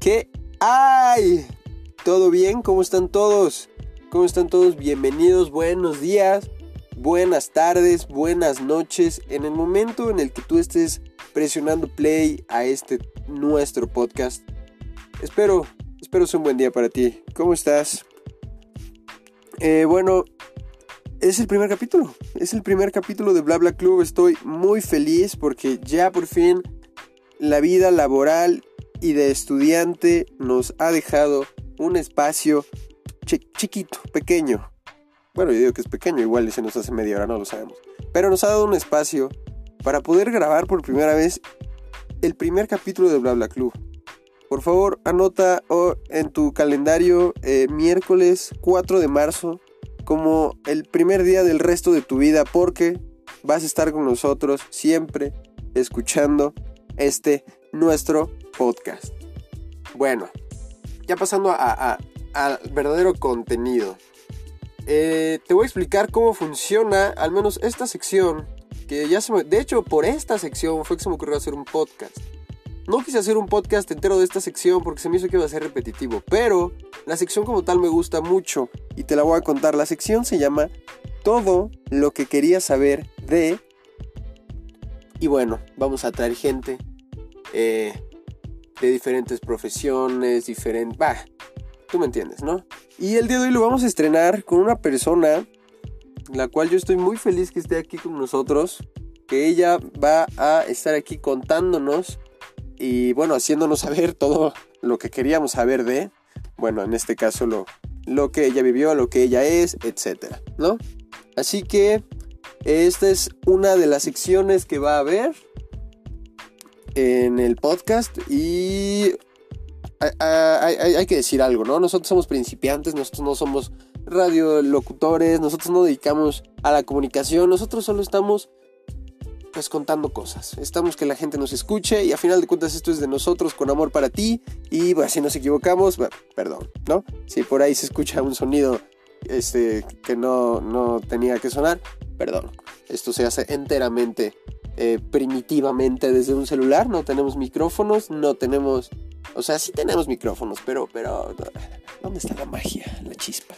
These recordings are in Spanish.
¿Qué hay? ¿Todo bien? ¿Cómo están todos? ¿Cómo están todos? Bienvenidos, buenos días, buenas tardes, buenas noches. En el momento en el que tú estés presionando play a este nuestro podcast, espero, espero sea un buen día para ti. ¿Cómo estás? Eh, bueno, es el primer capítulo. Es el primer capítulo de Bla Bla Club. Estoy muy feliz porque ya por fin la vida laboral y de estudiante nos ha dejado un espacio chiquito, pequeño. Bueno, yo digo que es pequeño, igual se nos hace media hora, no lo sabemos. Pero nos ha dado un espacio para poder grabar por primera vez el primer capítulo de Bla Bla Club. Por favor, anota en tu calendario eh, miércoles 4 de marzo como el primer día del resto de tu vida porque vas a estar con nosotros siempre escuchando este nuestro podcast. Bueno, ya pasando a, al verdadero contenido. Eh, te voy a explicar cómo funciona al menos esta sección. Que ya se me, de hecho, por esta sección fue que se me ocurrió hacer un podcast. No quise hacer un podcast entero de esta sección porque se me hizo que iba a ser repetitivo, pero la sección como tal me gusta mucho y te la voy a contar. La sección se llama Todo lo que quería saber de... Y bueno, vamos a traer gente eh, de diferentes profesiones, diferentes... Bah, tú me entiendes, ¿no? Y el día de hoy lo vamos a estrenar con una persona, la cual yo estoy muy feliz que esté aquí con nosotros, que ella va a estar aquí contándonos y bueno, haciéndonos saber todo lo que queríamos saber de, bueno, en este caso lo, lo que ella vivió, lo que ella es, etcétera, ¿no? Así que esta es una de las secciones que va a haber en el podcast y hay, que decir algo, ¿no? Nosotros somos principiantes, nosotros no somos radiolocutores, nosotros no dedicamos a la comunicación, nosotros solo estamos pues contando cosas. Estamos que la gente nos escuche y a final de cuentas esto es de nosotros con amor para ti y bueno, si nos equivocamos, perdón, ¿no? Si por ahí se escucha un sonido este, que no, no tenía que sonar, perdón. Esto se hace enteramente, eh, primitivamente desde un celular, no tenemos micrófonos, no tenemos... O sea, sí tenemos micrófonos, pero, pero, ¿dónde está la magia, la chispa?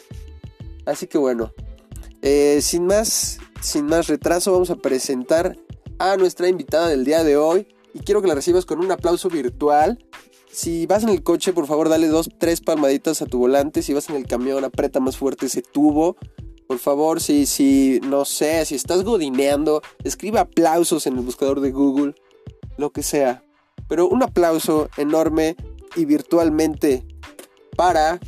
Así que bueno, eh, sin más, sin más retraso, vamos a presentar a nuestra invitada del día de hoy y quiero que la recibas con un aplauso virtual. Si vas en el coche, por favor, dale dos, tres palmaditas a tu volante. Si vas en el camión, aprieta más fuerte ese tubo. Por favor, si, si, no sé, si estás godineando, escribe aplausos en el buscador de Google, lo que sea. Pero un aplauso enorme y virtualmente para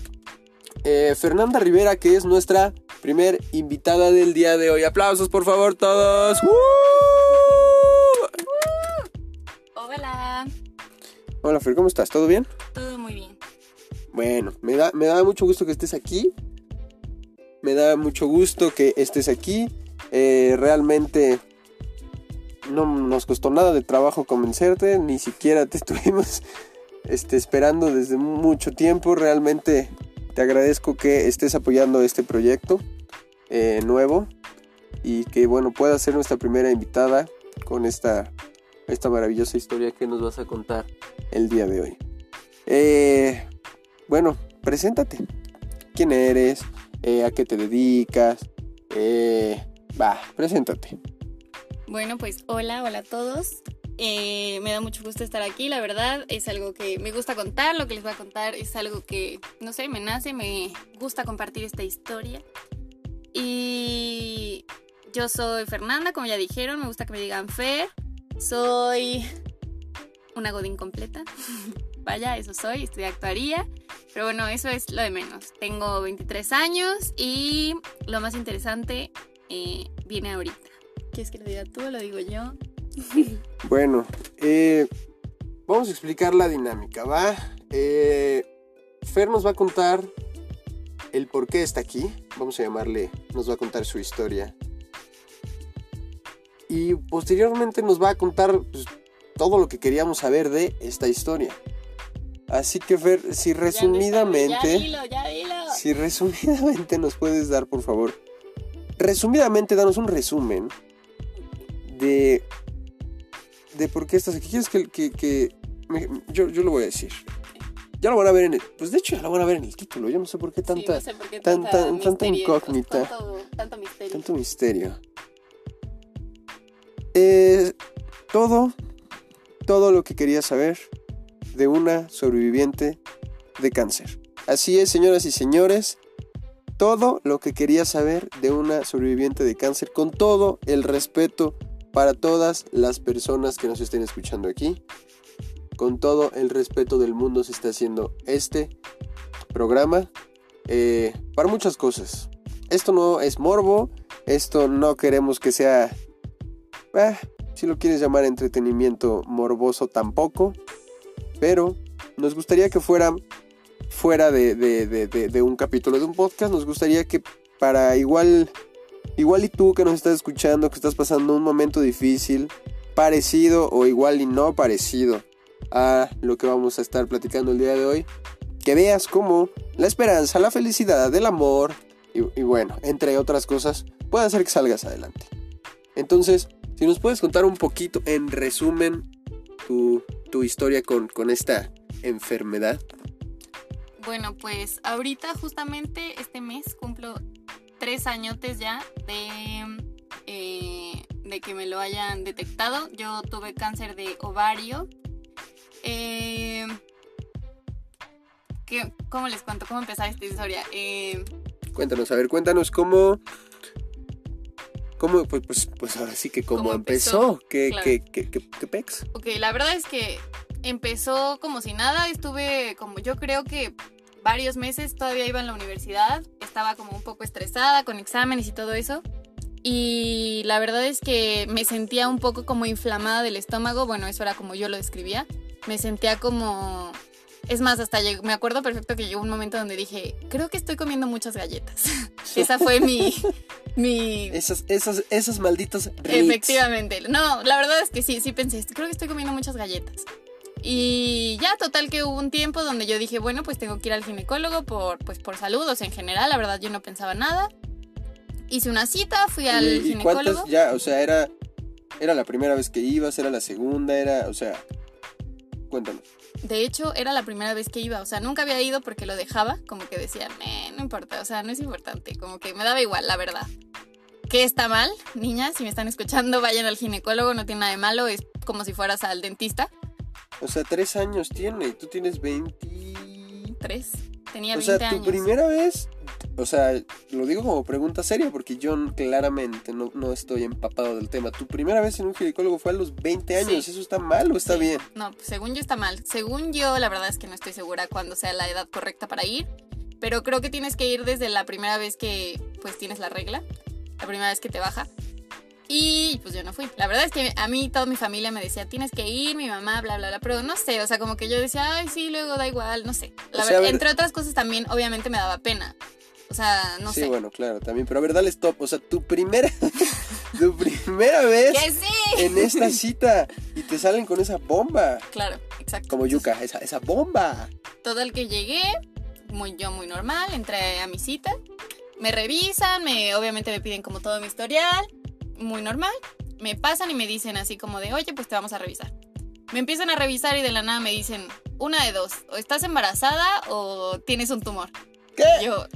eh, Fernanda Rivera, que es nuestra primer invitada del día de hoy. Aplausos, por favor, todos. Hola. Hola Fer, ¿cómo estás? ¿Todo bien? Todo muy bien. Bueno, me da, me da mucho gusto que estés aquí. Me da mucho gusto que estés aquí. Eh, realmente no nos costó nada de trabajo convencerte, ni siquiera te estuvimos este, esperando desde mucho tiempo. Realmente te agradezco que estés apoyando este proyecto eh, nuevo y que bueno pueda ser nuestra primera invitada con esta esta maravillosa historia que nos vas a contar el día de hoy. Eh, bueno, preséntate. ¿Quién eres? Eh, ¿A qué te dedicas? Eh, va, preséntate. Bueno, pues hola, hola a todos. me da mucho gusto estar aquí, la verdad es algo que me gusta contar, lo que les voy a contar es algo que, no sé, me nace, me gusta compartir esta historia. Y yo soy Fernanda, como ya dijeron, me gusta que me digan Fer. Soy una godín completa. Vaya, eso soy, estudié actuaría. Pero bueno, eso es lo de menos. Tengo 23 años y lo más interesante eh, viene ahorita. ¿Quieres que lo diga tú o lo digo yo? bueno, eh, vamos a explicar la dinámica, ¿va? Eh, Fer nos va a contar el por qué está aquí. Vamos a llamarle, nos va a contar su historia y posteriormente nos va a contar pues, todo lo que queríamos saber de esta historia. Así que Fer, si resumidamente, si resumidamente nos puedes dar, por favor, resumidamente danos un resumen de de por qué estás aquí. ¿Quieres que, que, yo, yo lo voy a decir? Ya lo van a ver en el, pues de hecho ya lo van a ver en el título. Yo no sé por qué tanta, sí, no sé por qué tan- tanta, tan- tanta incógnita. Tanto, tanto misterio. tanto misterio. Eh, todo, todo lo que quería saber de una sobreviviente de cáncer. Así es, señoras y señores, todo lo que quería saber de una sobreviviente de cáncer, con todo el respeto para todas las personas que nos estén escuchando aquí. Con todo el respeto del mundo se está haciendo este programa eh, para muchas cosas. Esto no es morbo, esto no queremos que sea, eh, si lo quieres llamar entretenimiento morboso tampoco, pero nos gustaría que fuera fuera de, de- de- de- un capítulo de un podcast, nos gustaría que para igual, igual y tú que nos estás escuchando, que estás pasando un momento difícil, parecido o igual y no parecido a lo que vamos a estar platicando el día de hoy, que veas cómo la esperanza, la felicidad, el amor y, y bueno, entre otras cosas, puede hacer que salgas adelante. Entonces, si nos puedes contar un poquito, en resumen, tu, tu historia con, con esta enfermedad. Bueno, pues ahorita justamente este mes cumplo tres añotes ya de, eh, de que me lo hayan detectado. Yo tuve cáncer de ovario. Eh, ¿qué- ¿Cómo les cuento? ¿Cómo empezar esta historia? Eh, Cuéntanos, a ver, cuéntanos cómo... ¿Cómo? Pues, pues, pues ahora sí que cómo, ¿Cómo empezó. empezó? ¿Qué, Claro. qué, qué, qué- qué pex? ok, la verdad es que empezó como si nada. Estuve como yo creo que varios meses todavía iba en la universidad. Estaba como un poco estresada con exámenes y todo eso. Y la verdad es que me sentía un poco como inflamada del estómago. Bueno, eso era como yo lo describía. Me sentía como... Es más, hasta llegó- me acuerdo perfecto que llegó un momento donde dije, creo que estoy comiendo muchas galletas. Esa fue mi... mi Esas, esas, esas malditas Ritz. Efectivamente. No, la verdad es que sí, sí pensé, creo que estoy comiendo muchas galletas. Y ya, total que hubo un tiempo donde yo dije, bueno, pues tengo que ir al ginecólogo por, pues, por salud, o sea, en general, la verdad yo no pensaba nada. Hice una cita, fui al ¿Y, y ginecólogo. cuántas ya? O sea, era, era la primera vez que ibas, era la segunda, era, o sea, cuéntanos. De hecho, era la primera vez que iba, o sea, nunca había ido porque lo dejaba, como que decía, "Meh, no importa, o sea, no es importante, como que me daba igual, la verdad. ¿Qué está mal? Niñas, si me están escuchando, vayan al ginecólogo, no tiene nada de malo, es como si fueras al dentista. O sea, tres años tiene y tú tienes 20... Tres. Tenía O 20 sea, tu años. primera vez, o sea, lo digo como pregunta seria porque yo claramente no, no estoy empapado del tema. Tu primera vez en un ginecólogo fue a los 20 años, Sí. ¿eso está mal o está Sí. bien? No, pues, según yo está mal. Según yo, la verdad es que no estoy segura cuándo sea la edad correcta para ir. Pero creo que tienes que ir desde la primera vez que pues tienes la regla. La primera vez que te baja. Y pues yo no fui. La verdad es que a mí toda mi familia me decía, tienes que ir, mi mamá, bla, bla, bla. Pero no sé, o sea, como que yo decía, ay, sí, luego da igual, no sé. La O sea, verdad, ver- entre otras cosas también, obviamente me daba pena. O sea, no sí, sé. bueno, claro, también. Pero a ver, dale stop. O sea, tu primera, tu primera vez sí. en esta cita y te salen con esa bomba. Claro, exacto. Como yuca, esa, esa bomba. Todo el que llegué, muy, yo muy normal, entré a mi cita, me revisan, me, obviamente me piden como todo mi historial, muy normal, me pasan y me dicen así como de, oye, pues te vamos a revisar. Me empiezan a revisar y de la nada me dicen, una de dos, o estás embarazada o tienes un tumor. ¿Qué? Y yo,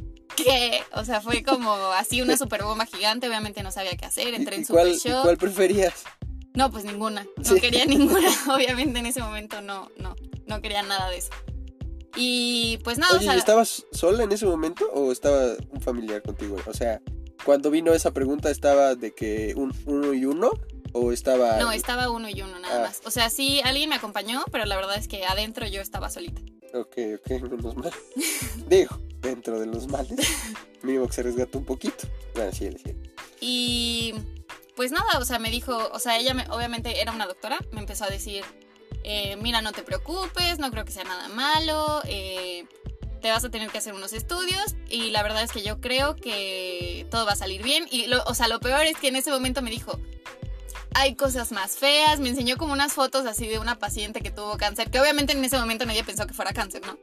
¿qué? O sea, fue como así una super bomba gigante, obviamente no sabía qué hacer, entré ¿Y, en super cuál, shock. cuál preferías? No, pues ninguna. No Sí. quería ninguna. Obviamente en ese momento no, no, no quería nada de eso. Y pues nada, Oye, o sea, ¿y ¿estabas sola en ese momento o estaba un familiar contigo? O sea, cuando vino esa pregunta, ¿estaba de que un uno y uno? ¿O estaba.? no, estaba uno y uno nada Ah. más. O sea, sí, alguien me acompañó, pero la verdad es que adentro yo estaba solita. Ok, ok, menos mal. Digo, dentro de los males, mínimo que se resgate un poquito. Bueno, sí, sí. Y pues nada, o sea, me dijo, o sea, ella me- obviamente era una doctora, me empezó a decir, eh, mira, no te preocupes, no creo que sea nada malo, eh, te vas a tener que hacer unos estudios y la verdad es que yo creo que todo va a salir bien. Y, lo, o sea, lo peor es que en ese momento me dijo, hay cosas más feas, me enseñó como unas fotos así de una paciente que tuvo cáncer, que obviamente en ese momento nadie pensó que fuera cáncer, ¿no?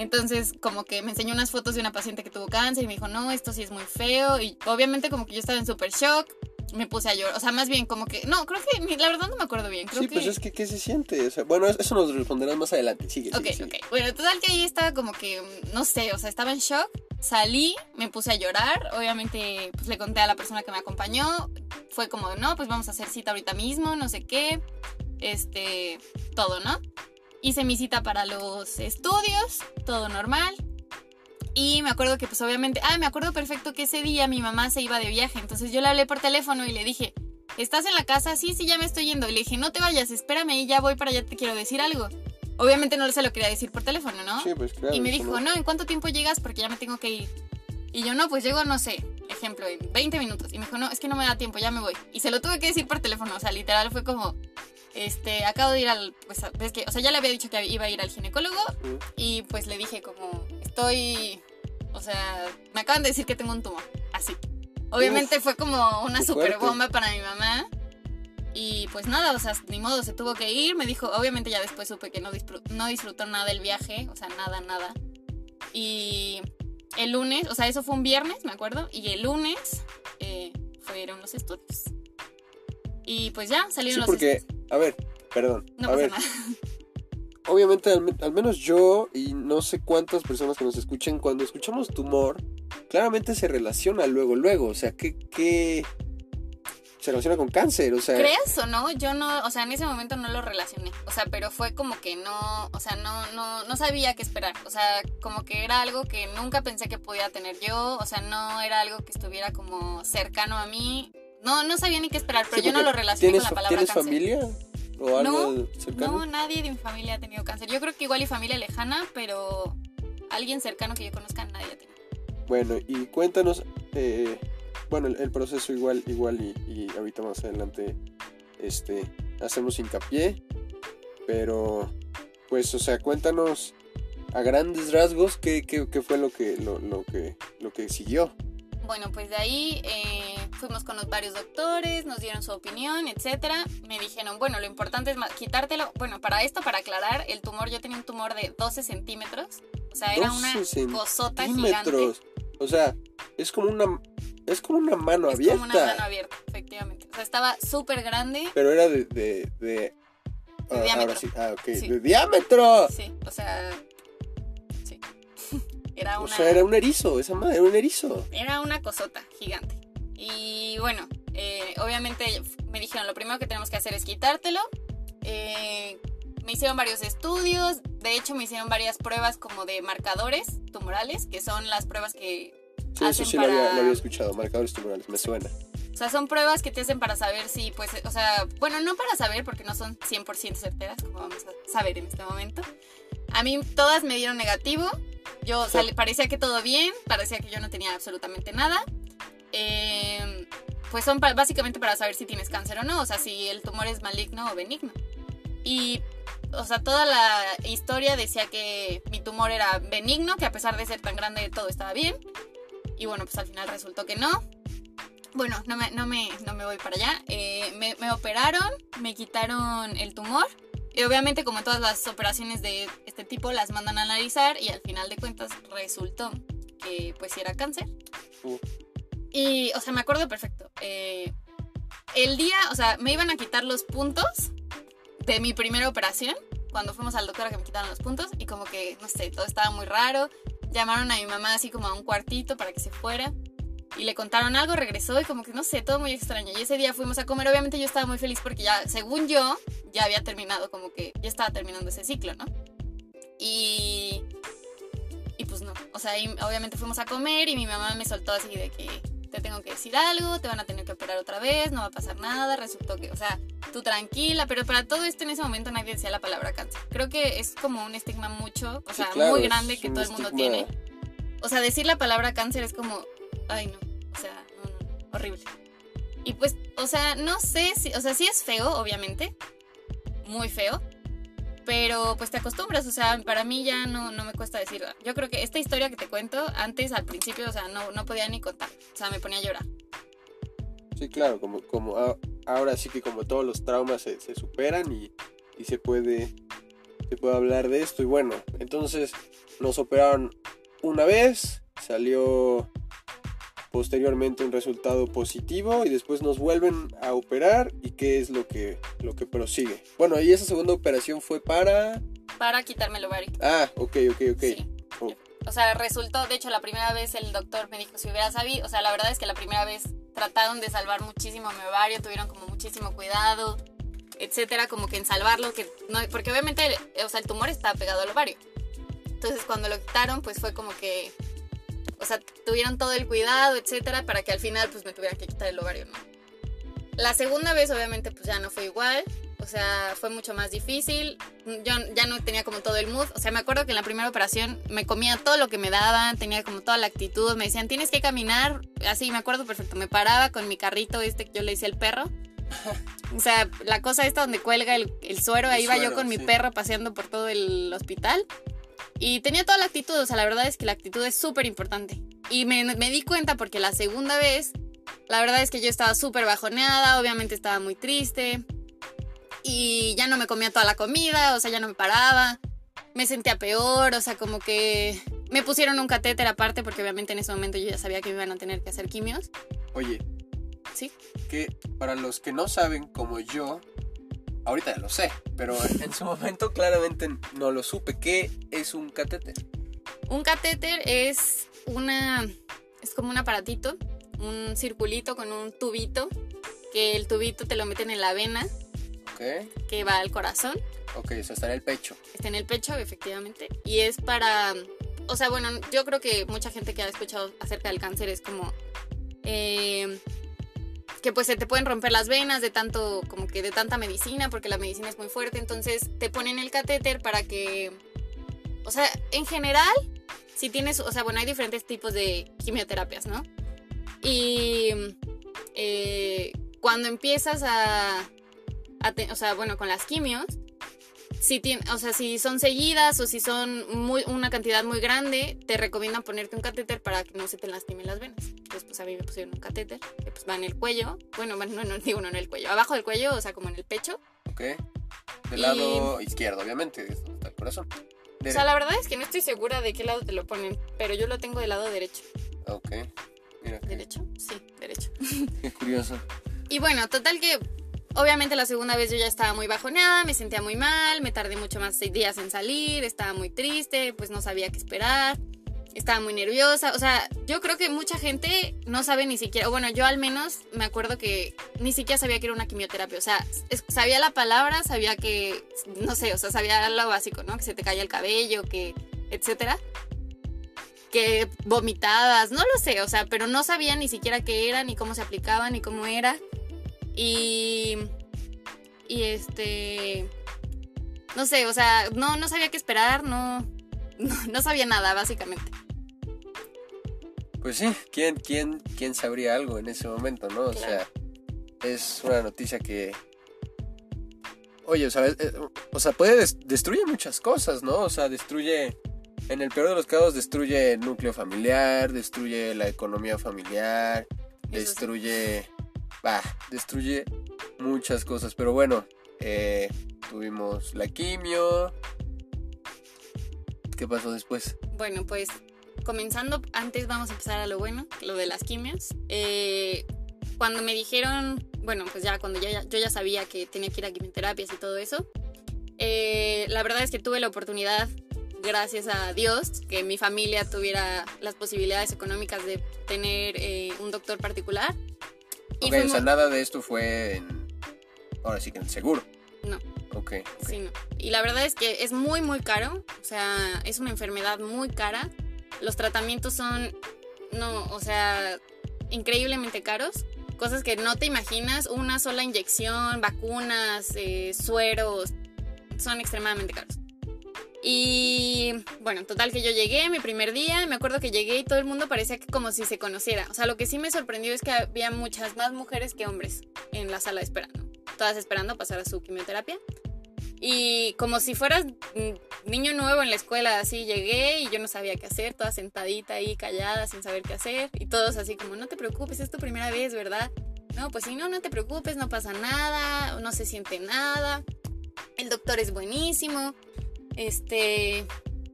Entonces, como que me enseñó unas fotos de una paciente que tuvo cáncer y me dijo, no, esto sí es muy feo. Y obviamente como que yo estaba en súper shock. me puse a llorar. O sea, más bien como que. No, creo que. La verdad no me acuerdo bien. Creo Sí, que... pues es que, ¿qué se siente? O sea, bueno, eso nos responderás más adelante. Sigue, Ok, sigue, sigue. ok. Bueno, total que ahí estaba como que, no sé, o sea, estaba en shock. Salí, me puse a llorar. Obviamente, pues le conté a la persona que me acompañó. Fue como, no, pues vamos a hacer cita ahorita mismo, no sé qué. Este, todo, ¿no? Hice mi cita para los estudios, todo normal. Y me acuerdo que, pues obviamente, ah, me acuerdo perfecto que ese día mi mamá se iba de viaje. Entonces yo le hablé por teléfono y le dije, ¿estás en la casa? Sí, sí, ya me estoy yendo. Y le dije, no te vayas, espérame y ya voy para allá, te quiero decir algo. Obviamente no se lo quería decir por teléfono, ¿no? Sí, pues claro. y me dijo, no, ¿en cuánto tiempo llegas? Porque ya me tengo que ir. Y yo, no, pues llego, no sé, ejemplo, en 20 minutos. Y me dijo, no, es que no me da tiempo, ya me voy. Y se lo tuve que decir por teléfono, o sea, literal fue como, este, acabo de ir al, pues, ves que, o sea, ya le había dicho que iba a ir al ginecólogo. Y pues le dije como, estoy, o sea, me acaban de decir que tengo un tumor, así. Obviamente fue como una super bomba para mi mamá. Y pues nada, o sea, ni modo, se tuvo que ir. Me dijo, obviamente ya después supe que no, disfrutó, no disfrutó nada del viaje, o sea, nada, nada. Y el lunes, o sea, eso fue un viernes, me acuerdo. Y el lunes eh, fueron los estudios. Y pues ya Sí, salieron los porque, estudios. A ver, perdón. No a pasa ver, nada. obviamente, al, al menos yo y no sé cuántas personas que nos escuchen, cuando escuchamos tumor, claramente se relaciona luego, luego. O sea, ¿qué, qué se relaciona con cáncer? O sea, Creas o no, yo no, o sea, en ese momento no lo relacioné. O sea, pero fue como que no, o sea, no, no, no sabía qué esperar. O sea, como que era algo que nunca pensé que podía tener yo. O sea, no era algo que estuviera como cercano a mí. No, no sabía ni qué esperar, pero sí, yo no lo relacioné ¿tienes, con la palabra ¿Tienes cáncer. familia? ¿O algo No, cercano? No, nadie de mi familia ha tenido cáncer. Yo creo que igual y familia lejana, pero alguien cercano que yo conozca nadie ha tenido. Bueno, y cuéntanos, eh, bueno, el, el proceso igual, igual y, y ahorita más adelante, este, hacemos hincapié, pero, pues, o sea, cuéntanos a grandes rasgos qué, qué- qué fue lo que, lo, lo que, lo que siguió. Bueno, pues de ahí eh, fuimos con los varios doctores, nos dieron su opinión, etcétera. Me dijeron, bueno, lo importante es quitártelo. Bueno, para esto, para aclarar, el tumor, yo tenía un tumor de 12 centímetros. O sea, era una 12 cosota gigante. O sea, es como una, es como una mano Es abierta, como una mano abierta, efectivamente. O sea, estaba súper grande. pero era de, de, de, ah, ahora diámetro. sí, ah, ok, Sí. de diámetro. Sí, o sea. Era O una... sea, era un erizo, esa madre, era un erizo. Era una cosota gigante. Y bueno, eh, obviamente me dijeron, lo primero que tenemos que hacer es quitártelo. Eh, me hicieron varios estudios, de hecho me hicieron varias pruebas como de marcadores tumorales, que son las pruebas que... Sí, eso hacen sí lo, para- había, lo había escuchado, marcadores tumorales, me suena. O sea, son pruebas que te hacen para saber si, pues, o sea, bueno, no para saber porque no son 100% certeras, como vamos a saber en este momento. A mí todas me dieron negativo. Yo Sí. sale- parecía que todo bien, parecía que yo no tenía absolutamente nada. Eh, pues son pa- básicamente para saber si tienes cáncer o no, o sea, si el tumor es maligno o benigno. Y, o sea, toda la historia decía que mi tumor era benigno, que a pesar de ser tan grande todo estaba bien. Y bueno, pues al final resultó que no. Bueno, no me, no me, no me voy para allá. Eh, me, me operaron, me quitaron el tumor. Y obviamente, como todas las operaciones de este tipo, las mandan a analizar y al final de cuentas resultó que pues era cáncer. Uh. Y, o sea, me acuerdo perfecto. Eh, el día, o sea, me iban a quitar los puntos de mi primera operación. Cuando fuimos al doctor a que me quitaron los puntos. Y como que, no sé, todo estaba muy raro. Llamaron a mi mamá así como a un cuartito para que se fuera. Y le contaron algo, regresó y como que no sé, todo muy extraño. Y ese día fuimos a comer. Obviamente yo estaba muy feliz porque ya, según yo, ya había terminado, como que ya estaba terminando ese ciclo, ¿no? Y. Y pues no. O sea, y obviamente fuimos a comer y mi mamá me soltó así de que te tengo que decir algo, te van a tener que operar otra vez, no va a pasar nada. Resultó que, o sea, tú tranquila, pero para todo esto en ese momento nadie decía la palabra cáncer. Creo que es como un estigma mucho, o Sí, sea, claro, muy grande que todo el mundo estigma- tiene. O sea, decir la palabra cáncer es como, ay no, o sea, no, no, horrible. Y pues, o sea, no sé si, o sea, sí es feo, obviamente, muy feo, pero pues te acostumbras, o sea, para mí ya no, no me cuesta decir. Yo creo que esta historia que te cuento, antes al principio, o sea, no, no podía ni contar, o sea, me ponía a llorar. Sí, claro, como, como a- ahora sí que como todos los traumas se, se superan y, y se puede se puede hablar de esto. Y bueno, entonces nos operaron una vez, salió posteriormente un resultado positivo y después nos vuelven a operar y qué es lo que, lo que prosigue. Bueno, y esa segunda operación fue para... Para quitarme el ovario. Ah, ok, ok, ok. Sí. Oh. O sea, resultó, de hecho, la primera vez el doctor me dijo, si hubiera sabido, o sea, la verdad es que la primera vez trataron de salvar muchísimo mi ovario, tuvieron como muchísimo cuidado, etcétera, como que en salvarlo, que no, porque obviamente, o sea, el tumor estaba pegado al ovario. Entonces, cuando lo quitaron, pues fue como que, o sea, tuvieron todo el cuidado, etcétera, para que al final, pues me tuviera que quitar el ovario, ¿no? La segunda vez, obviamente, pues ya no fue igual. O sea, fue mucho más difícil. Yo ya no tenía como todo el mood. O sea, me acuerdo que en la primera operación me comía todo lo que me daban, tenía como toda la actitud. Me decían, tienes que caminar. Así, me acuerdo perfecto. Me paraba con mi carrito este que yo le decía el perro. O sea, la cosa esta donde cuelga el, el suero, El ahí iba yo suero, con mi sí. perro paseando por todo el hospital. Y tenía toda la actitud, o sea, la verdad es que la actitud es súper importante. Y me, me di cuenta porque la segunda vez, la verdad es que yo estaba súper bajoneada, obviamente estaba muy triste. Y ya no me comía toda la comida, o sea, ya no me paraba. Me sentía peor, o sea, como que me pusieron un catéter aparte porque obviamente en ese momento yo ya sabía que me iban a tener que hacer quimios. Oye, Sí. que para los que no saben como yo, ahorita ya lo sé, pero en su momento claramente no lo supe. ¿Qué es un catéter? Un catéter es una. Es como un aparatito, un circulito con un tubito. Que el tubito te lo meten en la vena Ok, que va al corazón. ok, eso está en el pecho. Está en el pecho, efectivamente. Y es para. O sea, bueno, yo creo que mucha gente que ha escuchado acerca del cáncer es como. eh, que pues se te pueden romper las venas de tanto, como que de tanta medicina, porque la medicina es muy fuerte. Entonces te ponen el catéter para que. O sea, en general, si tienes. O sea, bueno, hay diferentes tipos de quimioterapias, ¿no? Y. eh, cuando empiezas a. o sea, bueno, con las quimios si o sea, si son seguidas o si son muy, una cantidad muy grande, te recomiendan ponerte un catéter para que no se te lastimen las venas. Pues a mí me pusieron un catéter que pues va en el cuello. Bueno, no, no digo no en el cuello, abajo del cuello, o sea, como en el pecho. Ok, del Y- lado izquierdo, obviamente, está el corazón. O sea, la verdad es que no estoy segura de qué lado te lo ponen, pero yo lo tengo del lado derecho. Ok, mira ¿Derecho? Sí, derecho. qué curioso. Y bueno, total que obviamente la segunda vez yo ya estaba muy bajoneada, me sentía muy mal, me tardé mucho más seis días en salir, estaba muy triste, pues no sabía qué esperar, estaba muy nerviosa. O sea, yo creo que mucha gente no sabe ni siquiera, o bueno, yo al menos me acuerdo que ni siquiera sabía que era una quimioterapia. O sea, sabía la palabra, sabía que, no sé, o sea, sabía lo básico, ¿no? Que se te caía el cabello, que, etcétera. Que vomitadas, no lo sé, o sea, pero no sabía ni siquiera qué era, ni cómo se aplicaba, ni cómo era. Y. Y este. No sé, o sea, no, no sabía qué esperar, no, no. no sabía nada, básicamente. Pues sí, ¿quién, quién, quién sabría algo en ese momento, no? O Claro. sea, es una noticia que... Oye, o sea, es- eh, o sea puede des- destruye muchas cosas, ¿no? O sea, destruye, en el peor de los casos, destruye el núcleo familiar, destruye la economía familiar, destruye, bah, destruye muchas cosas. Pero bueno, eh, tuvimos la quimio. ¿Qué pasó después? Bueno, pues comenzando, antes vamos a empezar a lo bueno, lo de las quimios. Eh, cuando me dijeron, bueno, pues ya cuando ya, yo ya sabía que tenía que ir a quimioterapias y todo eso, eh, la verdad es que tuve la oportunidad, gracias a Dios, que mi familia tuviera las posibilidades económicas de tener eh, un doctor particular. Y Ok, o sea, fuimos- nada de esto fue en... Ahora sí que en seguro. No. Ok. Sí. Y la verdad es que es muy, muy caro. O sea, es una enfermedad muy cara. Los tratamientos son, no, o sea, increíblemente caros. Cosas que no te imaginas. Una sola inyección, vacunas, eh, sueros, son extremadamente caros. Y bueno, total que yo llegué mi primer día, me acuerdo que llegué y todo el mundo parecía que como si se conociera. O sea, lo que sí me sorprendió es que había muchas más mujeres que hombres en la sala esperando. Todas esperando pasar a su quimioterapia. Y como si fueras niño nuevo en la escuela, así llegué y yo no sabía qué hacer, toda sentadita ahí, callada, sin saber qué hacer. Y todos así como, no te preocupes, es tu primera vez, ¿verdad? No, pues sí, no, no te preocupes, no pasa nada, no se siente nada. El doctor es buenísimo. Este.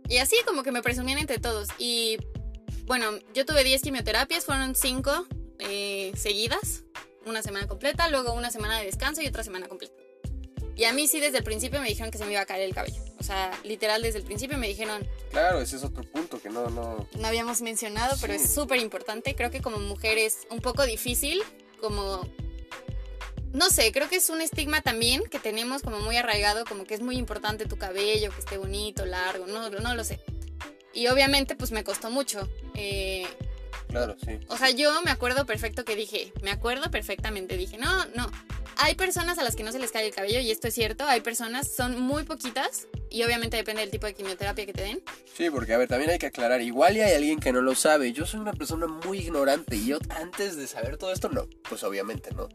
Y así como que me presumían entre todos. Y bueno, yo tuve 10 quimioterapias, fueron 5 eh, seguidas, una semana completa, luego una semana de descanso y otra semana completa. Y a mí sí desde el principio me dijeron que se me iba a caer el cabello. O sea, literal desde el principio me dijeron... Claro, ese es otro punto que no... No, no habíamos mencionado, pero es súper importante. Creo que como mujer es un poco difícil, como... No sé, creo que es un estigma también que tenemos como muy arraigado, como que es muy importante tu cabello, que esté bonito, largo, no, no lo sé. Y obviamente pues me costó mucho. Eh, claro, sí. O sea, yo me acuerdo perfecto que dije, me acuerdo perfectamente, dije, no, no, hay personas a las que no se les cae el cabello y esto es cierto, hay personas, son muy poquitas y obviamente depende del tipo de quimioterapia que te den. Sí, porque a ver, también hay que aclarar, igual y hay alguien que no lo sabe, yo soy una persona muy ignorante y yo antes de saber todo esto, no, pues obviamente no,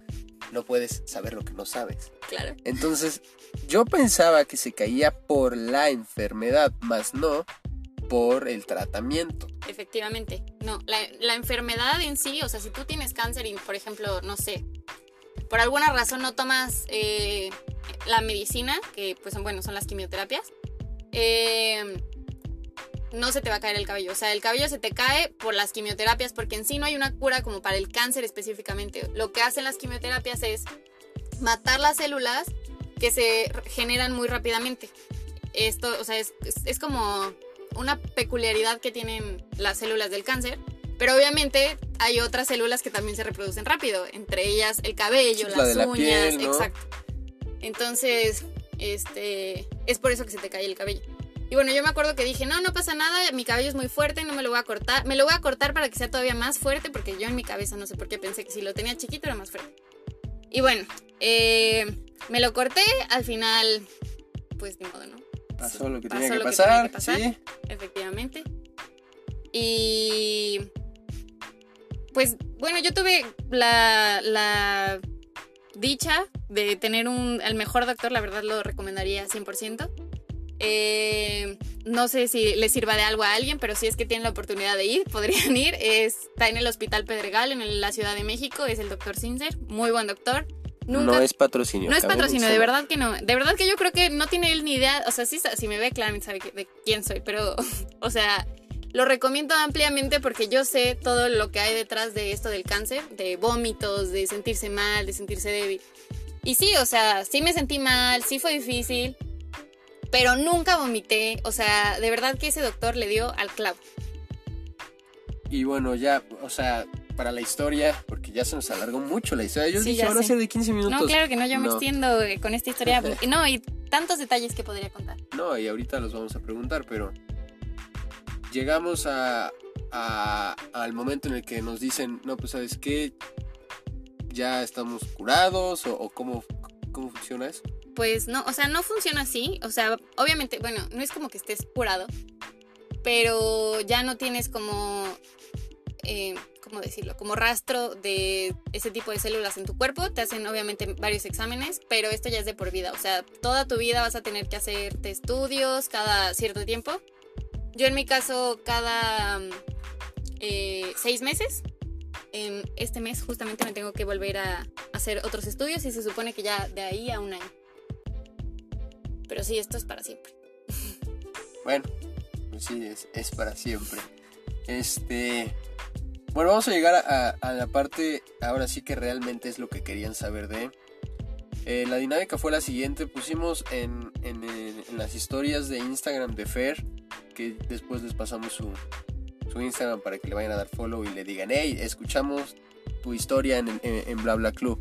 no puedes saber lo que no sabes. Claro. Entonces, yo pensaba que se caía por la enfermedad, más no por el tratamiento. Efectivamente, no, la, enfermedad en sí, o sea, si tú tienes cáncer y, por ejemplo, no sé, por alguna razón no tomas eh, la medicina, que pues bueno, son las quimioterapias, eh, no se te va a caer el cabello. O sea, el cabello se te cae por las quimioterapias, porque en sí no hay una cura como para el cáncer específicamente. Lo que hacen las quimioterapias es matar las células que se generan muy rápidamente. Esto, o sea, es, es como una peculiaridad que tienen las células del cáncer, pero obviamente hay otras células que también se reproducen rápido, entre ellas el cabello, las uñas, exacto. Entonces, este, es por eso que se te cae el cabello. Y bueno, yo me acuerdo que dije, no, no pasa nada, mi cabello es muy fuerte, no me lo voy a cortar. Me lo voy a cortar para que sea todavía más fuerte, porque yo en mi cabeza no sé por qué pensé que si lo tenía chiquito era más fuerte. Y bueno, eh, me lo corté, al final, pues ni modo, ¿no? Pasó lo que, tenía, que pasar, que pasar, sí. Efectivamente. Y pues bueno, yo tuve la, dicha de tener un, el mejor doctor, la verdad lo recomendaría 100%. Eh, no sé si le sirva de algo a alguien, pero si es que tienen la oportunidad de ir, podrían ir. está en el Hospital Pedregal, en la Ciudad de México, es el doctor Sincer, muy buen doctor. No es patrocinio. No es patrocinio, de verdad que no. De verdad que yo creo que no tiene él ni idea, o sea, sí, si me ve claramente sabe de quién soy, pero, o sea, lo recomiendo ampliamente porque yo sé todo lo que hay detrás de esto del cáncer, de vómitos, de sentirse mal, de sentirse débil. Y sí, o sea, sí me sentí mal, sí fue difícil, pero nunca vomité. O sea, de verdad que ese doctor le dio al clavo. Y bueno, ya, o sea, para la historia, porque ya se nos alargó mucho la historia. Yo dije, ahora ser de 15 minutos. No, claro que no, yo me extiendo eh, con esta historia. no, y tantos detalles que podría contar. No, y ahorita los vamos a preguntar, pero llegamos a, al momento en el que nos dicen, no, pues sabes qué, ya estamos curados o, cómo, cómo funciona eso. Pues no, o sea, no funciona así. O sea, obviamente, bueno, no es como que estés curado, pero ya no tienes como, eh, ¿cómo decirlo? Como rastro de ese tipo de células en tu cuerpo. Te hacen obviamente varios exámenes, pero esto ya es de por vida. O sea, toda tu vida vas a tener que hacerte estudios cada cierto tiempo yo en mi caso cada eh, seis meses, en este mes justamente me tengo que volver a hacer otros estudios y se supone que ya de ahí a un año. Pero sí, esto es para siempre. Bueno, pues sí, es, para siempre. Este... Bueno, vamos a llegar a, la parte, ahora sí que realmente es lo que querían saber de... Eh, la dinámica fue la siguiente, pusimos en, las historias de Instagram de Fer que después les pasamos su, su Instagram para que le vayan a dar follow y le digan, hey, escuchamos tu historia en, en, Bla Bla Club.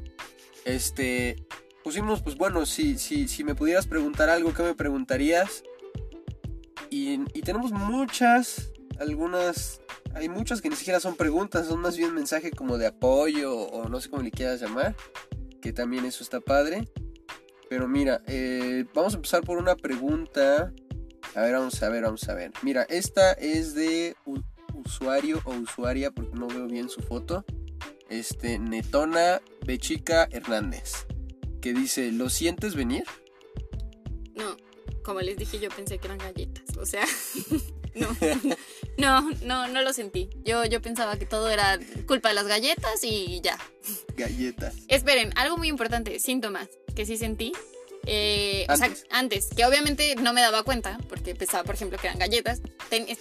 Este, pusimos, pues bueno, si, si, si me pudieras preguntar algo, ¿qué me preguntarías? Y, y, tenemos muchas, algunas, hay muchas que ni siquiera son preguntas, son más bien mensaje como de apoyo o no sé cómo le quieras llamar, que también eso está padre. Pero mira, eh, vamos a empezar por una pregunta a ver, vamos a ver, vamos a ver. Mira, esta es de usuario o usuaria, porque no veo bien su foto. Este, Netona Bechica Hernández. Que dice, ¿lo sientes venir? No, como les dije, yo pensé que eran galletas. O sea, no, no, no, no lo sentí. Yo, yo pensaba que todo era culpa de las galletas y ya. Galletas. Esperen, algo muy importante, síntomas que sí sentí eh, antes. O sea, antes, que obviamente no me daba cuenta, porque pensaba, por ejemplo, que eran galletas.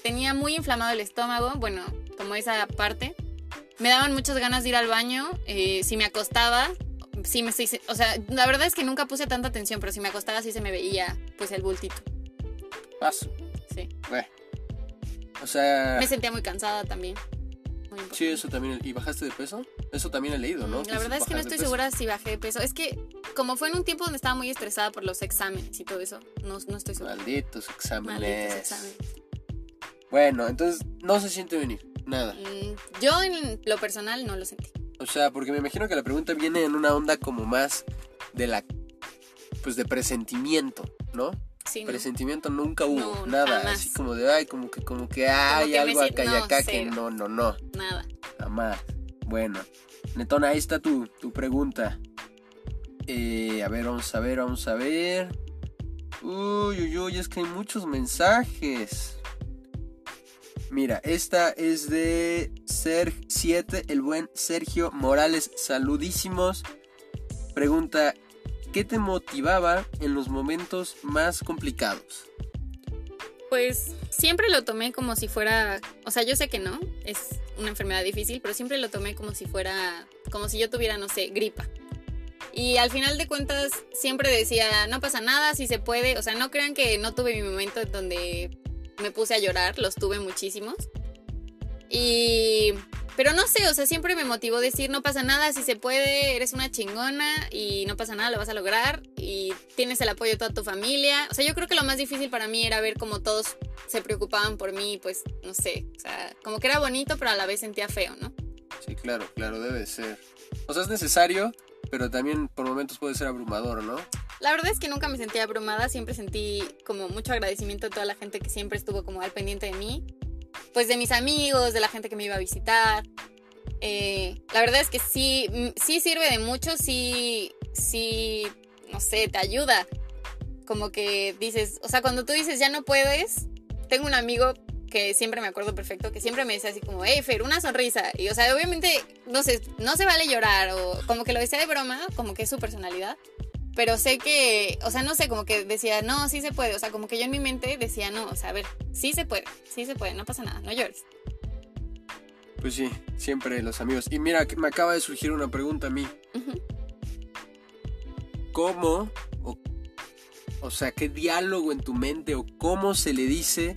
tenía muy inflamado el estómago, bueno, como esa parte. Me daban muchas ganas de ir al baño. eh, si me acostaba, sí me sí- o sea, la verdad es que nunca puse tanta atención, pero si me acostaba sí se me veía pues el bultito. Paso. Sí. Bueno. O sea, Me sentía muy cansada también. Muy sí, eso también. ¿Y bajaste de peso? Eso también he leído, ¿no? Mm, La verdad es que no estoy segura si bajé de peso. Es que como fue en un tiempo donde estaba muy estresada por los exámenes y todo eso, no, no estoy segura. Malditos exámenes. Malditos exámenes. Bueno, entonces no se siente venir. Nada. Mm, Yo en lo personal no lo sentí. O sea, porque me imagino que la pregunta viene en una onda como más de la. Pues de presentimiento, ¿no? Sí, no. Presentimiento nunca hubo, No, nada. jamás. Así como de, ay, como que, como que hay algo acá y no, acá que no, no, no. Nada. Jamás. Bueno, Netona, ahí está tu, tu pregunta. Eh, a ver, vamos a ver, vamos a ver. Uy, uy, uy, es que hay muchos mensajes. Mira, esta es de Serg7, el buen Sergio Morales. Saludísimos. Pregunta, ¿qué te motivaba en los momentos más complicados? Pues siempre lo tomé como si fuera, o sea, yo sé que no, es una enfermedad difícil, pero siempre lo tomé como si fuera, como si yo tuviera, no sé, gripa. Y al final de cuentas siempre decía, no pasa nada, si se puede, o sea, no crean que no tuve mi momento en donde me puse a llorar, los tuve muchísimos. Y pero no sé, o sea, siempre me motivó decir, no pasa nada, si se puede, eres una chingona y no pasa nada, lo vas a lograr y tienes el apoyo de toda tu familia. O sea, yo creo que lo más difícil para mí era ver cómo todos se preocupaban por mí, pues, no sé, o sea, como que era bonito, pero a la vez sentía feo, ¿no? Sí, claro, claro, debe ser. O sea, es necesario, pero también por momentos puede ser abrumador, ¿no? La verdad es que nunca me sentí abrumada, siempre sentí como mucho agradecimiento a toda la gente que siempre estuvo como al pendiente de mí, pues de mis amigos, de la gente que me iba a visitar. Eh, la verdad es que sí, mm, sí sirve de mucho, sí, sí, no sé, te ayuda. Como que dices, o sea, cuando tú dices ya no puedes, tengo un amigo que siempre me acuerdo perfecto, que siempre me decía así como, hey Fer, una sonrisa. Y o sea, obviamente, no sé, no se vale llorar o como que lo decía de broma, como que es su personalidad. Pero sé que, o sea, no sé, como que decía, no, sí se puede. O sea, como que yo en mi mente decía, no, o sea, a ver, sí se puede, sí se puede, no pasa nada, no llores. Pues sí, siempre los amigos. Y mira, me acaba de surgir una pregunta a mí. ¿Cómo, o, o sea, qué diálogo en tu mente o cómo se le dice?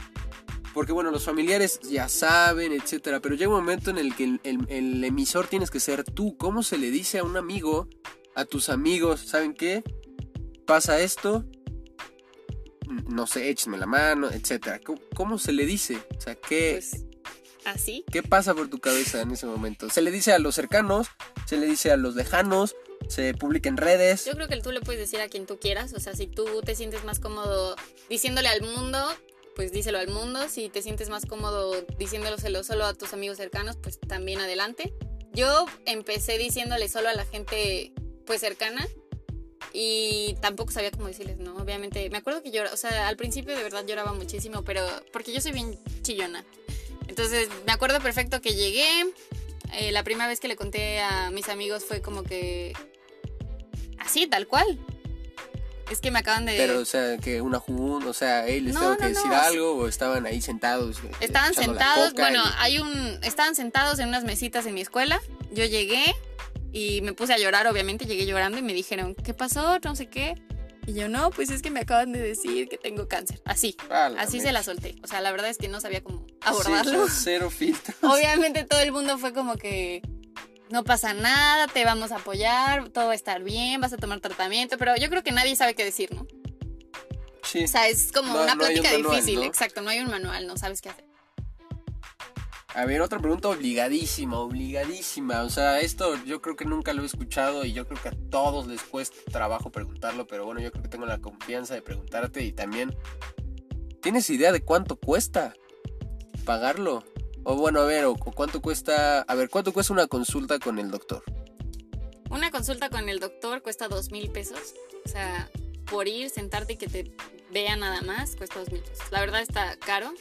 Porque bueno, los familiares ya saben, etcétera, pero llega un momento en el que el, el- el emisor tienes que ser tú. ¿Cómo se le dice a un amigo, a tus amigos, ¿saben qué? Pasa esto, no sé, échenme la mano, etcétera. ¿Cómo, cómo se le dice? O sea, ¿qué, Pues así. ¿Qué pasa por tu cabeza en ese momento? Se le dice a los cercanos, se le dice a los lejanos, se publica en redes. Yo creo que tú le puedes decir a quien tú quieras. O sea, si tú te sientes más cómodo diciéndole al mundo, pues díselo al mundo. Si te sientes más cómodo diciéndolo solo a tus amigos cercanos, pues también adelante. Yo empecé diciéndole solo a la gente pues cercana y tampoco sabía cómo decirles, ¿no? Obviamente, me acuerdo que lloraba, o sea, al principio de verdad lloraba muchísimo, pero porque yo soy bien chillona. Entonces, me acuerdo perfecto que llegué, eh, la primera vez que le conté a mis amigos fue como que así, tal cual. Es que me acaban de... Pero, o sea, que una junta, o sea, hey, les No, tengo no, que decir no. algo, o estaban ahí sentados. eh, Estaban sentados, bueno, y- hay un, estaban sentados en unas mesitas en mi escuela. Yo llegué y me puse a llorar, obviamente, llegué llorando y me dijeron, ¿qué pasó? No sé qué. Y yo, no, pues es que me acaban de decir que tengo cáncer. Así, Ah, así se la solté. O sea, la verdad es que no sabía cómo abordarlo. cero filtro. Obviamente todo el mundo fue como que no pasa nada, te vamos a apoyar, todo va a estar bien, vas a tomar tratamiento, pero yo creo que nadie sabe qué decir, ¿no? Sí. O sea, es como No- una no hay un plática manual, difícil, ¿no? exacto, no hay un manual, no sabes qué hacer. A ver, otra pregunta obligadísima, obligadísima. O sea, esto yo creo que nunca lo he escuchado y yo creo que a todos les cuesta trabajo preguntarlo, pero bueno, yo creo que tengo la confianza de preguntarte y también... ¿Tienes idea de cuánto cuesta pagarlo? O bueno, a ver, cuánto cuesta... A ver, ¿cuánto cuesta una consulta con el doctor? Una consulta con el doctor cuesta dos mil pesos. O sea, por ir, sentarte y que te vea nada más, cuesta dos mil pesos. La verdad está caro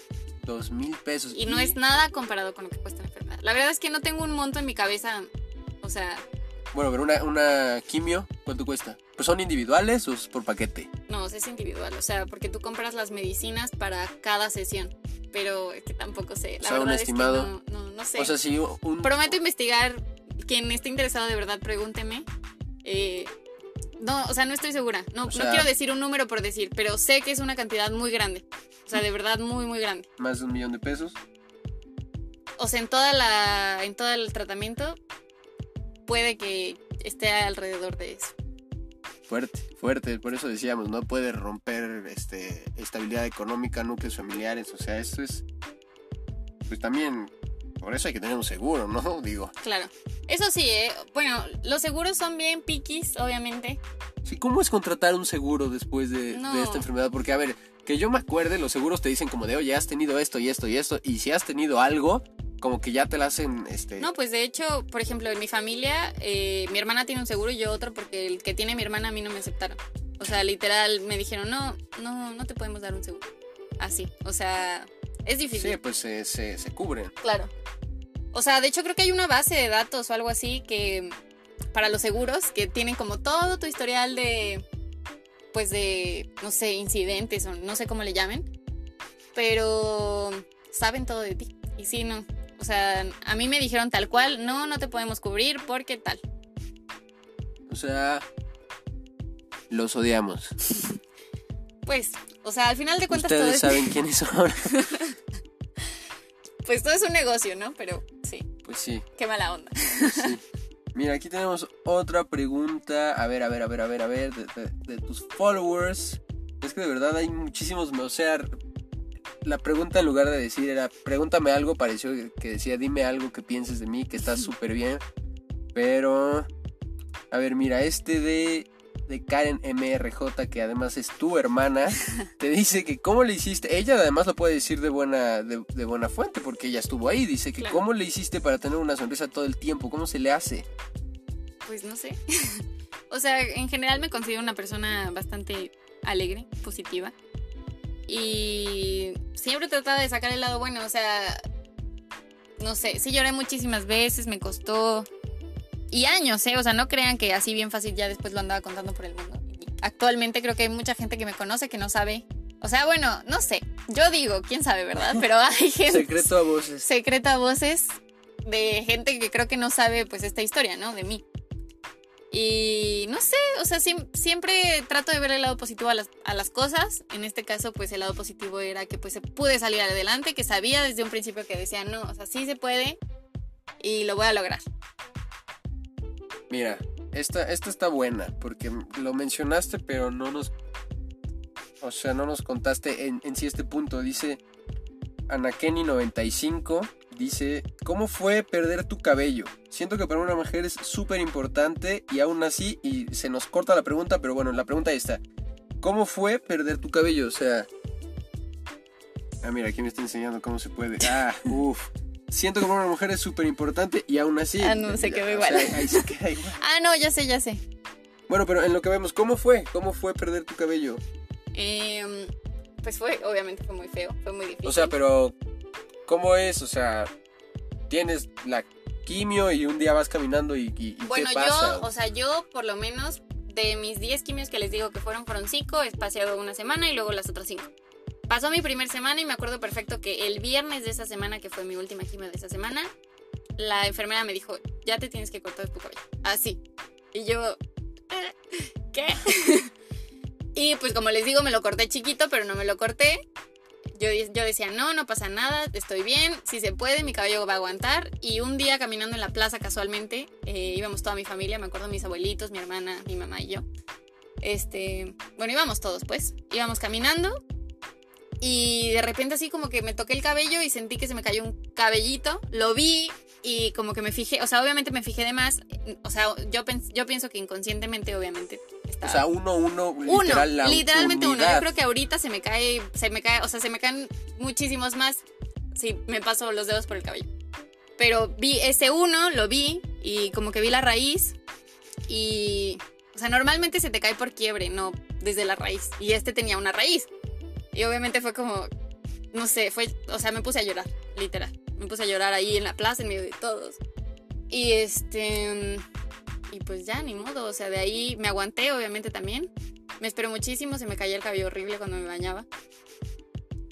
Dos mil pesos. y no es nada comparado con lo que cuesta la enfermedad. La verdad es que no tengo un monto en mi cabeza. O sea, Bueno, pero una, una quimio, ¿cuánto cuesta? ¿Pues son individuales o es por paquete? no, es individual. O sea, porque tú compras las medicinas para cada sesión. Pero es que tampoco sé. La O sea, un verdad estimado. es que no, no, no sé. O sea, si un... Prometo investigar. Quien esté interesado de verdad, pregúnteme. Eh, no, o sea, no estoy segura. No, O no quiero decir un número por decir, pero sé que es una cantidad muy grande. O sea, de verdad muy, muy grande. Más de un millón de pesos. O sea, en toda la, en todo el tratamiento puede que esté alrededor de eso. Fuerte, fuerte. Por eso decíamos, no puede romper este, estabilidad económica, núcleos familiares. O sea, esto es... Pues también... Por eso hay que tener un seguro, ¿no? Digo. Claro. Eso sí, ¿eh? Bueno, los seguros son bien piquis, obviamente. Sí, ¿cómo es contratar un seguro después de, No. de esta enfermedad? Porque, a ver, que yo me acuerde, los seguros te dicen como de, oye, has tenido esto y esto y esto. Y si has tenido algo, como que ya te la hacen, este... No, pues de hecho, por ejemplo, en mi familia, eh, mi hermana tiene un seguro y yo otro porque el que tiene mi hermana a mí no me aceptaron. O sea, literal, me dijeron, no, no, no te podemos dar un seguro. Así, o sea, es difícil. Sí, pues se, se, se cubren. Claro. O sea, de hecho creo que hay una base de datos o algo así que para los seguros que tienen como todo tu historial de pues de no sé, incidentes o no sé cómo le llamen, pero saben todo de ti. Y sí, no. O sea, a mí me dijeron tal cual, no, no te podemos cubrir porque tal. O sea, los odiamos. Pues, o sea, al final de cuentas todo Ustedes es, saben quiénes son. pues todo es un negocio, ¿no? Pero sí, pues sí, qué mala onda. sí. Mira, aquí tenemos otra pregunta. A ver, a ver, a ver, a ver, a ver. De, de- de tus followers. Es que de verdad hay muchísimos. O sea, la pregunta en lugar de decir era pregúntame algo, pareció que decía dime algo que pienses de mí, que está súper bien. Pero, a ver, mira, este de, de Karen MRJ, que además es tu hermana, te dice que cómo le hiciste. Ella además lo puede decir de buena, de, de buena fuente, porque ella estuvo ahí. Dice que Claro. cómo le hiciste para tener una sonrisa todo el tiempo, cómo se le hace. Pues no sé. o sea, en general me considero una persona bastante alegre, positiva. Y siempre trataba de sacar el lado bueno. O sea, no sé, sí lloré muchísimas veces, me costó. Y años, ¿eh? O sea, no crean que así bien fácil ya después lo andaba contando por el mundo. Actualmente creo que hay mucha gente que me conoce que no sabe. O sea, bueno, no sé. Yo digo, quién sabe, ¿verdad? Pero hay gente Secreto a voces. secreta voces de gente que creo que no sabe pues esta historia, ¿no? De mí. Y no sé, o sea, siem- siempre trato de ver el lado positivo a las, a las cosas. En este caso, pues el lado positivo era que pues se pude salir adelante, que sabía desde un principio que decía, no, o sea, sí se puede y lo voy a lograr. Mira, esta, esta está buena, porque lo mencionaste, pero no nos. O sea, no nos contaste en, en sí este punto. Dice Anakeni95. Dice: ¿Cómo fue perder tu cabello? Siento que para una mujer es súper importante y aún así, y se nos corta la pregunta, pero bueno, la pregunta está: ¿Cómo fue perder tu cabello? O sea. Ah, mira, aquí me está enseñando cómo se puede. Ah, uff. Siento que para una mujer es súper importante y aún así. Ah, no, se quedó o igual. sea, ahí se queda igual. Ah, no, ya sé, ya sé. Bueno, pero en lo que vemos, ¿cómo fue? ¿Cómo fue perder tu cabello? Em, pues fue, obviamente fue muy feo, fue muy difícil. O sea, pero ¿cómo es? O sea, tienes la quimio y un día vas caminando y, y- y Bueno, ¿qué pasa? yo, o sea, yo por lo menos de mis 10 quimios que les digo que fueron, fueron 5, espaciado una semana y luego las otras 5. Pasó mi primer semana y me acuerdo perfecto que el viernes de esa semana, que fue mi última quimio de esa semana, la enfermera me dijo, ya te tienes que cortar tu cabello. Así. Y yo, "Eh, ¿qué? y pues como les digo, me lo corté chiquito, pero no me lo corté. Yo, yo decía, no, no pasa nada, estoy bien, si se puede, mi cabello va a aguantar. Y un día caminando en la plaza casualmente, eh, íbamos toda mi familia, me acuerdo mis abuelitos, mi hermana, mi mamá y yo. Este, bueno, íbamos todos pues, íbamos caminando y de repente así como que me toqué el cabello y sentí que se me cayó un cabellito, lo vi y como que me fijé, o sea, obviamente me fijé de más, o sea, yo, pens- yo pienso que inconscientemente obviamente O estaba... sea, uno, uno, Uno, literal, la literalmente uno. Yo creo que ahorita se me cae, se me cae, o sea, se me caen muchísimos más si me paso los dedos por el cabello. Pero vi ese uno, lo vi y como que vi la raíz y, o sea, normalmente se te cae por quiebre, no desde la raíz. Y este tenía una raíz. Y obviamente fue como, no sé, fue, o sea, me puse a llorar, literal. Me puse a llorar ahí en la plaza en medio de todos. Y este, y pues ya, ni modo, o sea, de ahí me aguanté, obviamente también. Me esperó muchísimo, se me caía el cabello horrible cuando me bañaba.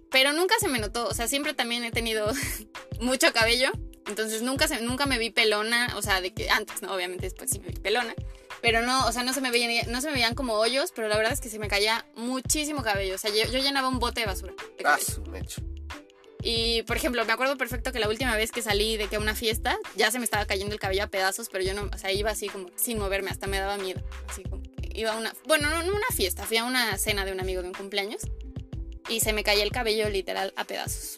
Pero nunca se me notó, o sea, siempre también he tenido mucho cabello Entonces nunca, nunca me vi pelona, o sea, de que antes, ¿no? Obviamente después sí me vi pelona. Pero no, o sea, no se me veían, no se me veían como hoyos, pero la verdad es que se me caía muchísimo cabello. O sea, yo, yo llenaba un bote de basura. de Ah, su mecho. Y, por ejemplo, me acuerdo perfecto que la última vez que salí de que a una fiesta, ya se me estaba cayendo el cabello a pedazos, pero yo no, o sea, iba así como sin moverme, hasta me daba miedo. Así como que iba a una, bueno, no, no una fiesta, fui a una cena de un amigo de un cumpleaños y se me caía el cabello literal a pedazos.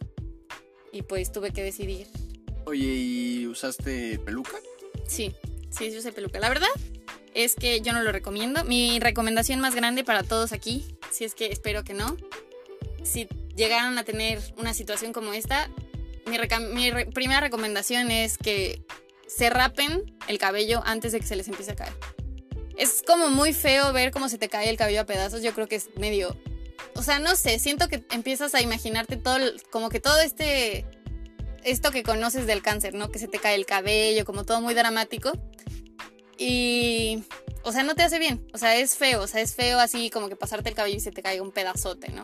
Y pues tuve que decidir, Oye, ¿y usaste peluca? sí, sí, yo usé peluca. La verdad es que yo no lo recomiendo. Mi recomendación más grande para todos aquí, si es que espero que no, si llegaran a tener una situación como esta, mi, mi primera recomendación es que se rapen el cabello antes de que se les empiece a caer. Es como muy feo ver cómo se te cae el cabello a pedazos. Yo creo que es medio. O sea, no sé, siento que empiezas a imaginarte todo, como que todo este. Esto que conoces del cáncer, ¿no? Que se te cae el cabello, como todo muy dramático. Y. O sea, no te hace bien. O sea, es feo. O sea, es feo así como que pasarte el cabello y se te caiga un pedazote, ¿no?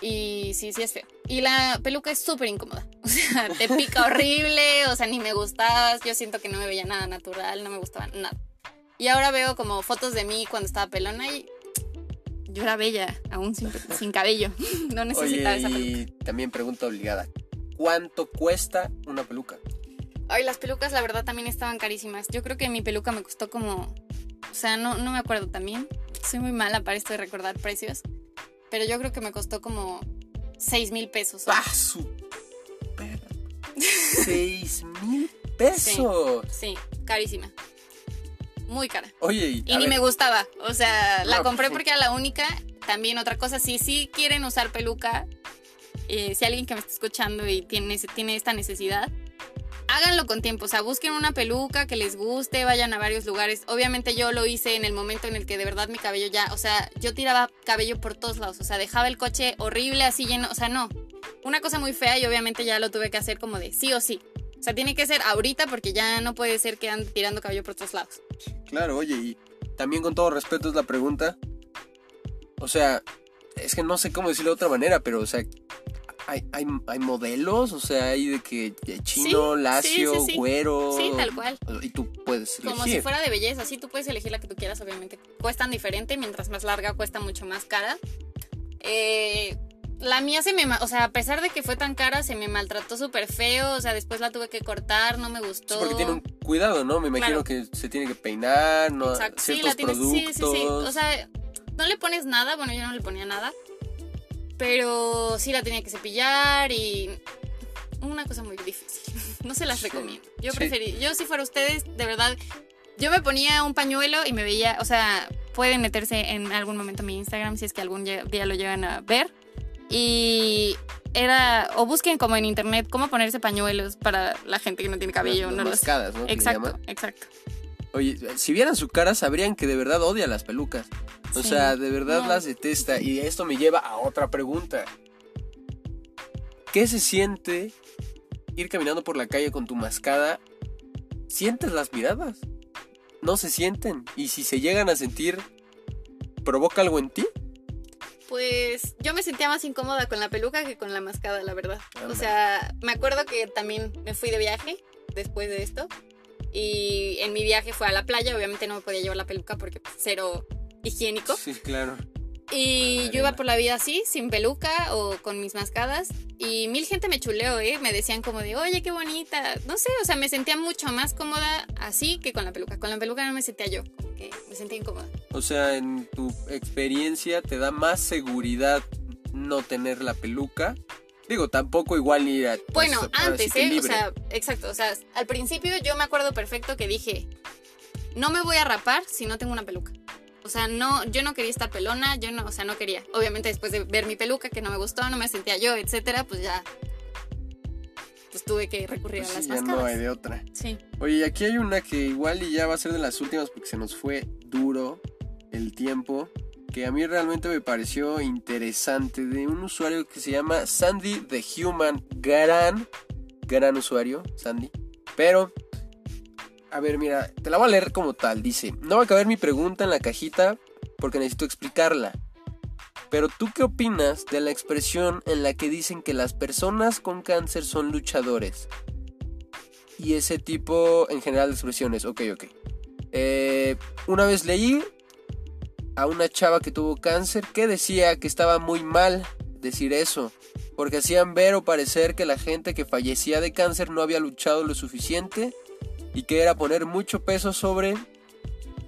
Y sí, sí es feo. Y la peluca es súper incómoda. O sea, te pica horrible, o sea, ni me gustabas. Yo siento que no me veía nada natural, no me gustaba nada. Y ahora veo como fotos de mí cuando estaba pelona y yo era bella, aún sin, sin cabello. No necesitaba Oye, esa peluca. y también pregunta obligada. ¿Cuánto cuesta una peluca? Ay, las pelucas la verdad también estaban carísimas. Yo creo que mi peluca me costó como... O sea, no, no me acuerdo también. Soy muy mala para esto de recordar precios. Pero yo creo que me costó como 6 mil pesos. ¡Ah, su perra! ¡Seis mil pesos! Sí, carísima. Muy cara. Oye, y, Y ni ver, me gustaba. O sea, la No, compré pues porque era la única. También otra cosa, si sí quieren usar peluca, eh, si alguien que me está escuchando y tiene, tiene esta necesidad, háganlo con tiempo. O sea, busquen una peluca que les guste, vayan a varios lugares. Obviamente yo lo hice en el momento en el que de verdad mi cabello ya, o sea, yo tiraba cabello por todos lados. O sea, dejaba el coche horrible así lleno. O sea, no. Una cosa muy fea y obviamente ya lo tuve que hacer como de sí o sí. O sea, tiene que ser ahorita porque ya no puede ser que ande tirando cabello por todos lados. Claro, oye, y también con todo respeto es la pregunta. O sea, es que no sé cómo decirlo de otra manera, pero, o sea, hay, hay, hay modelos, o sea, hay de que chino, Sí, lacio, sí, sí, sí. güero. Sí, tal cual. Y tú puedes elegir. Como si fuera de belleza, sí, tú puedes elegir la que tú quieras, obviamente. Cuestan diferente, mientras más larga cuesta mucho más cara. Eh, la mía se me, o sea, a pesar de que fue tan cara, se me maltrató súper feo, o sea, después la tuve que cortar, no me gustó. porque tiene un cuidado, ¿no? Me imagino Claro. que se tiene que peinar, ¿no? Exacto, sí, Ciertos tienes, sí, sí, sí, productos. o sea, no le pones nada, bueno, yo no le ponía nada, pero sí la tenía que cepillar y una cosa muy difícil, no se las Sí, recomiendo. Yo sí. preferí, yo si fuera ustedes, de verdad, yo me ponía un pañuelo y me veía, o sea, pueden meterse en algún momento a mi Instagram si es que algún día lo llegan a ver. Y era, o busquen como en internet cómo ponerse pañuelos para la gente que no tiene cabello, Las- no las mascadas, ¿no? Exacto, exacto. Oye, si vieran su cara sabrían que de verdad odia las pelucas. O Sí. sea, de verdad No. las detesta. Y esto me lleva a otra pregunta. ¿Qué se siente ir caminando por la calle con tu mascada? ¿Sientes las miradas? No se sienten. Y si se llegan a sentir, ¿provoca algo en ti? Pues yo me sentía más incómoda con la peluca que con la mascada, la verdad. O sea, me acuerdo que también me fui de viaje después de esto. Y en mi viaje fue a la playa. Obviamente no me podía llevar la peluca porque pues, cero higiénico. Sí, claro. Y yo iba por la vida así, sin peluca o con mis mascadas. Y mil gente me chuleó, ¿eh? Me decían como de, oye, qué bonita. No sé, o sea, me sentía mucho más cómoda así que con la peluca. Con la peluca no me sentía yo, que me sentía incómoda. O sea, en tu experiencia te da más seguridad no tener la peluca. Digo, tampoco igual ir a... pues, Bueno, antes, ¿eh? O sea, exacto. O sea, al principio yo me acuerdo perfecto que dije, no me voy a rapar si no tengo una peluca. O sea, no, yo no quería estar pelona, yo no, o sea, no quería. Obviamente después de ver mi peluca, que no me gustó, no me sentía yo, etcétera, pues ya, pues tuve que recurrir Pues a las sí, ya mascadas. no hay de otra. Sí. Oye, y aquí hay una que igual y ya va a ser de las últimas porque se nos fue duro el tiempo. Que a mí realmente me pareció interesante. De un usuario que se llama Sandy the Human. Gran, gran usuario, Sandy. Pero, a ver, mira, te la voy a leer como tal. Dice, no va a caber mi pregunta en la cajita porque necesito explicarla. Pero tú qué opinas de la expresión en la que dicen que las personas con cáncer son luchadores? y ese tipo en general de expresiones. Ok, ok. Eh, una vez leí a una chava que tuvo cáncer que decía que estaba muy mal decir eso, porque hacían ver o parecer que la gente que fallecía de cáncer no había luchado lo suficiente y que era poner mucho peso sobre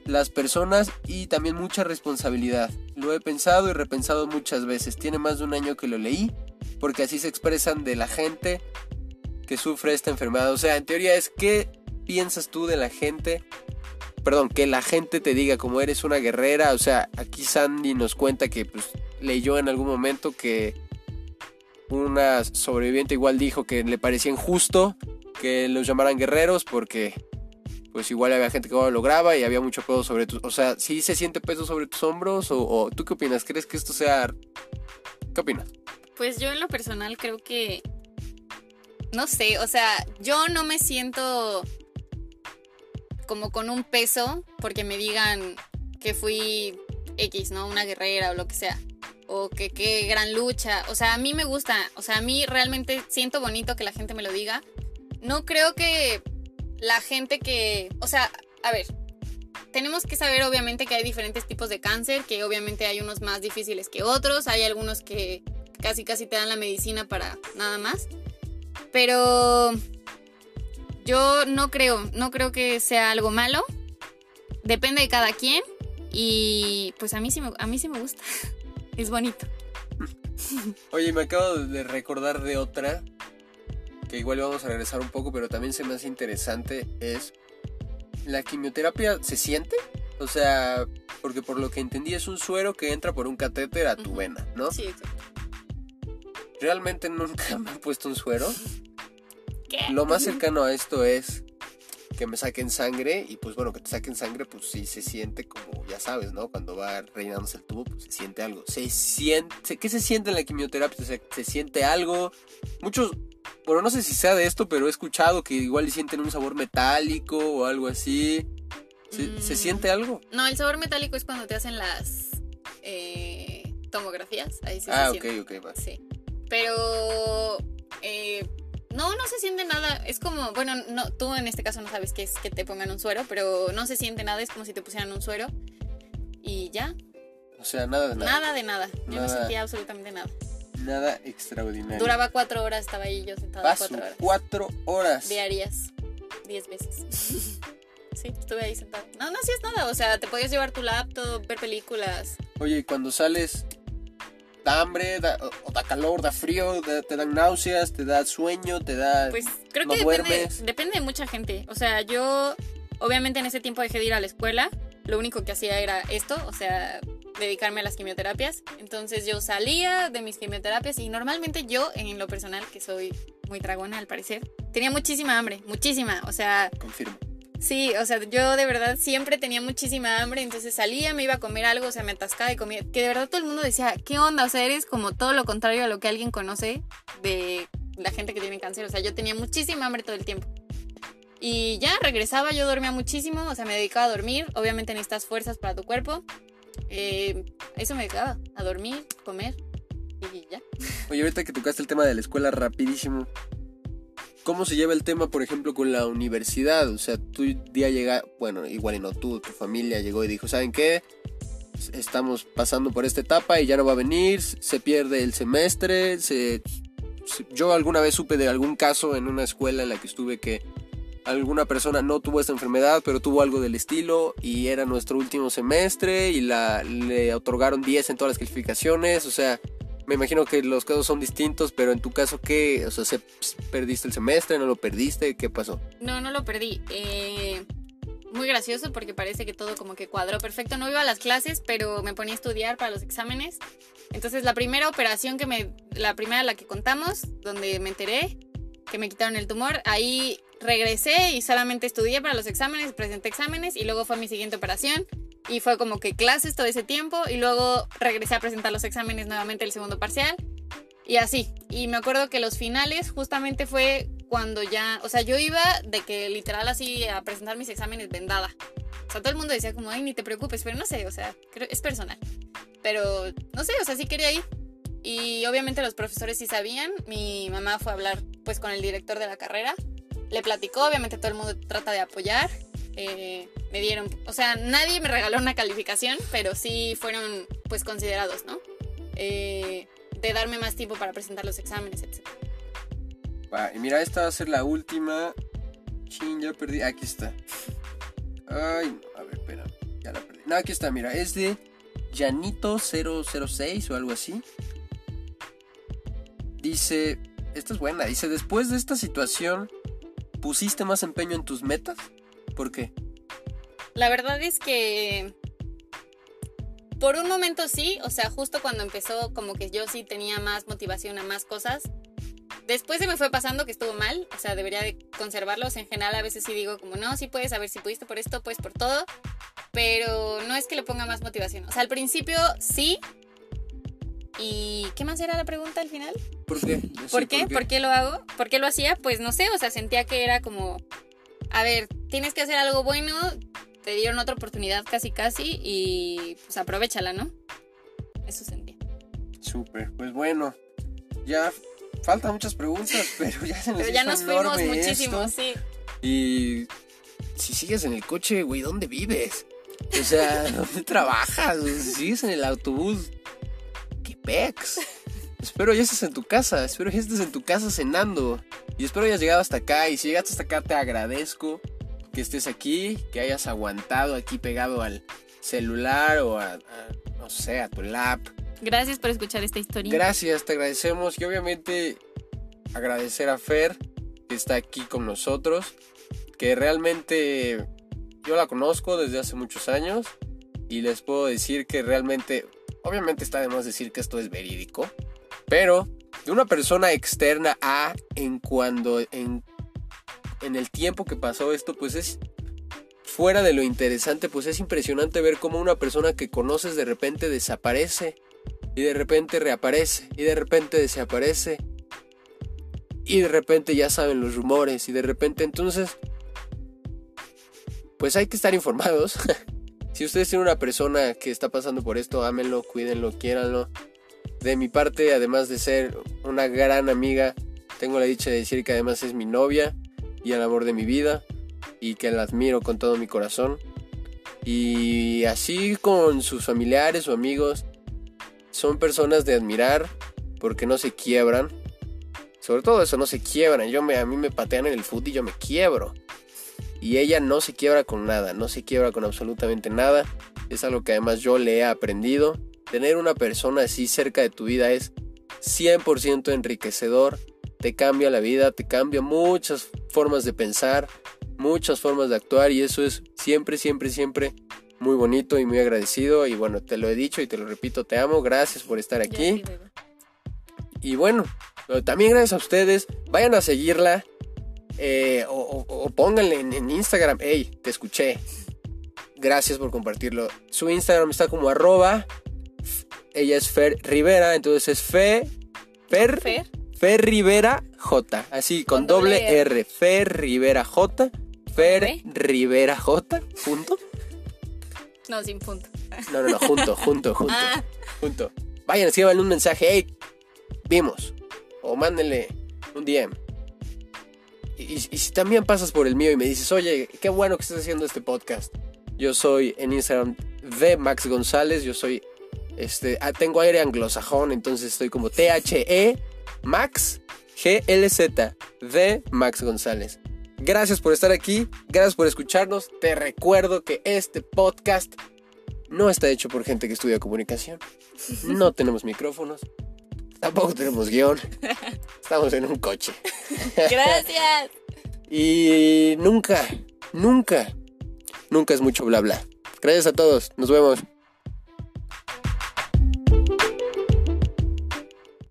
las personas y también mucha responsabilidad. Lo he pensado y repensado muchas veces. Tiene más de un año que lo leí, porque así se expresan de la gente que sufre esta enfermedad. O sea, en teoría es qué piensas tú de la gente. Perdón, que la gente te diga como eres una guerrera. O sea, aquí Sandy nos cuenta que pues, leyó en algún momento que una sobreviviente igual dijo que le parecía injusto que los llamaran guerreros porque pues igual había gente que lo lograba y había mucho peso sobre tus... O sea, ¿sí se siente peso sobre tus hombros? O, tú qué opinas? ¿Crees que esto sea... ¿Qué opinas? Pues yo en lo personal creo que... No sé, o sea, yo no me siento como con un peso porque me digan que fui X, ¿no? Una guerrera o lo que sea. O que qué gran lucha. O sea, a mí me gusta. O sea, a mí realmente siento bonito que la gente me lo diga. No creo que la gente que, o sea, a ver, tenemos que saber obviamente que hay diferentes tipos de cáncer, que obviamente hay unos más difíciles que otros, hay algunos que casi casi te dan la medicina para nada más. Pero yo no creo, no creo que sea algo malo. Depende de cada quien y pues a mí sí me, a mí sí me gusta. es bonito. Oye, me acabo de recordar de otra que igual vamos a regresar un poco, pero también se me hace interesante, es la quimioterapia se siente, o sea, porque por lo que entendí es un suero que entra por un catéter a tu vena, ¿no? Sí, exacto. Realmente nunca me han puesto un suero. Lo más cercano a esto es que me saquen sangre y pues bueno, que te saquen sangre pues sí se siente como, ya sabes, ¿no? Cuando va rellenándose el tubo pues se siente algo. Se siente, ¿qué se siente en la quimioterapia? Se, se siente algo. Muchos, bueno, no sé si sea de esto, pero he escuchado que igual sienten un sabor metálico o algo así. ¿Se, mm. siente algo? No, el sabor metálico es cuando te hacen las eh, tomografías. Ahí sí ah, se ok, ok, va. Sí. Pero eh, no, no se siente nada. Es como, bueno, no, tú en este caso no sabes qué es que te pongan un suero, pero no se siente nada. Es como si te pusieran un suero y ya. O sea, nada de nada. Nada de nada. Yo no sentía absolutamente nada. Nada extraordinario. Duraba cuatro horas, estaba ahí yo sentada cuatro horas. Cuatro horas. Diarias. Diez veces. sí, estuve ahí sentada. No, no hacías nada. O sea, te podías llevar tu laptop, ver películas. Oye, y cuando sales, da hambre, da, o da calor, da frío, te dan náuseas, te da sueño, te da. Pues creo que depende, depende de mucha gente. O sea, yo, obviamente en ese tiempo dejé de ir a la escuela. Lo único que hacía era esto, o sea, dedicarme a las quimioterapias. Entonces yo salía de mis quimioterapias y normalmente yo, en lo personal, que soy muy dragona al parecer, tenía muchísima hambre, muchísima. O sea... Confirmo. Sí, o sea, yo de verdad siempre tenía muchísima hambre, entonces salía, me iba a comer algo, o sea, me atascaba y comía. Que de verdad todo el mundo decía, ¿qué onda? O sea, eres como todo lo contrario a lo que alguien conoce de la gente que tiene cáncer. O sea, yo tenía muchísima hambre todo el tiempo. Y ya regresaba, yo dormía muchísimo, o sea, me dedicaba a dormir. Obviamente necesitas fuerzas para tu cuerpo. Eh, eso me dedicaba, a dormir, comer y ya. Oye, ahorita que tocaste el tema de la escuela rapidísimo, ¿cómo se lleva el tema, por ejemplo, con la universidad? O sea, tú día llega, bueno, igual y no tú, tu familia llegó y dijo, ¿saben qué? Estamos pasando por esta etapa y ya no va a venir, se pierde el semestre, se... Yo alguna vez supe de algún caso en una escuela en la que estuve que alguna persona no tuvo esta enfermedad, pero tuvo algo del estilo y era nuestro último semestre y la, le otorgaron 10 en todas las calificaciones, o sea, me imagino que los casos son distintos, pero en tu caso, ¿qué? O sea, ¿perdiste el semestre? ¿No lo perdiste? ¿Qué pasó? No, no lo perdí. Eh, muy gracioso porque parece que todo como que cuadró perfecto. No iba a las clases, pero me ponía a estudiar para los exámenes. Entonces, la primera operación que me... La primera la que contamos, donde me enteré que me quitaron el tumor, ahí regresé y solamente estudié para los exámenes, presenté exámenes y luego fue mi siguiente operación. Y fue como que clases todo ese tiempo y luego regresé a presentar los exámenes nuevamente el segundo parcial. Y así. Y me acuerdo que los finales justamente fue cuando ya, o sea, yo iba de que literal así a presentar mis exámenes vendada. O sea, todo el mundo decía como, ay, ni te preocupes, pero no sé, o sea, es personal. Pero, no sé, o sea, sí quería ir. Y obviamente los profesores sí sabían. Mi mamá fue a hablar pues con el director de la carrera le platicó, obviamente todo el mundo trata de apoyar. Eh, me dieron, o sea, nadie me regaló una calificación, pero sí fueron pues considerados, ¿no? Eh, de darme más tiempo para presentar los exámenes, etc. Va, y mira, esta va a ser la última. Chin, ya perdí. Aquí está. Ay, no, a ver, espera. Ya la perdí. No, aquí está, mira. Es de Janito006 o algo así. Dice. Esta es buena. Dice: Después de esta situación, ¿pusiste más empeño en tus metas? ¿Por qué? La verdad es que por un momento sí, o sea, justo cuando empezó como que yo sí tenía más motivación a más cosas. Después se me fue pasando que estuvo mal, o sea, debería de conservarlos. En general a veces sí digo como, no, sí puedes, a ver si pudiste por esto, pues por todo. Pero no es que le ponga más motivación. O sea, al principio sí. ¿Y qué más era la pregunta al final? ¿Por qué? ¿Por qué? ¿Por qué lo hago? ¿Por qué lo hacía? Pues no sé, o sea, sentía que era como, a ver, tienes que hacer algo bueno, te dieron otra oportunidad casi casi y pues aprovechala, ¿no? Eso sentí. Súper, pues bueno, ya faltan muchas preguntas, pero ya se nos Pero ya hizo nos fuimos muchísimo, esto. sí. Y si sigues en el coche, güey, ¿dónde vives? O sea, ¿dónde trabajas? Si sigues en el autobús, ¿qué pex? Espero ya estés en tu casa, espero ya estés en tu casa cenando. Y espero hayas llegado hasta acá. Y si llegaste hasta acá, te agradezco que estés aquí, que hayas aguantado aquí pegado al celular o a, a, no sé, a tu lap. Gracias por escuchar esta historia. Gracias, te agradecemos y obviamente agradecer a Fer que está aquí con nosotros, que realmente yo la conozco desde hace muchos años y les puedo decir que realmente, obviamente está de más decir que esto es verídico, pero de una persona externa a en cuando en, en el tiempo que pasó esto, pues es fuera de lo interesante, pues es impresionante ver cómo una persona que conoces de repente desaparece y de repente reaparece y de repente desaparece y de repente ya saben los rumores y de repente entonces pues hay que estar informados. si ustedes tienen una persona que está pasando por esto, ámenlo, cuídenlo, quiéranlo. De mi parte, además de ser una gran amiga, tengo la dicha de decir que además es mi novia y el amor de mi vida y que la admiro con todo mi corazón. Y así con sus familiares o amigos, son personas de admirar porque no se quiebran. Sobre todo eso, no se quiebran. Yo me, a mí me patean en el fútbol y yo me quiebro. Y ella no se quiebra con nada, no se quiebra con absolutamente nada. Es algo que además yo le he aprendido. Tener una persona así cerca de tu vida es 100% enriquecedor. Te cambia la vida, te cambia muchas formas de pensar, muchas formas de actuar y eso es siempre, siempre, siempre muy bonito y muy agradecido. Y bueno, te lo he dicho y te lo repito, te amo, gracias por estar aquí. Y bueno, también gracias a ustedes. Vayan a seguirla. Eh, o, o- o pónganle en, en Instagram. Hey, te escuché. Gracias por compartirlo. Su Instagram está como arroba. Ella es Fer Rivera. Entonces es Fe. Fer. Fer. Fer Rivera J. Así, con, Con doble doble R. Fer Rivera J. Fer. Rivera J. Punto. No, sin punto. No, no, no, junto, junto, junto. Ah, Junto. Vayan, escriban un mensaje. Hey, vimos. O mándenle un DM. Y, si también pasas por el mío y me dices, oye, qué bueno que estés haciendo este podcast. Yo soy en Instagram de Max González. Yo soy. Este, ah, tengo aire anglosajón, entonces estoy como THE Max GLZ de Max González. Gracias por estar aquí, gracias por escucharnos. Te recuerdo que este podcast no está hecho por gente que estudia comunicación. No tenemos micrófonos. Tampoco tenemos guion. Estamos en un coche. gracias. Y nunca, nunca, nunca es mucho bla bla. Gracias a todos. Nos vemos.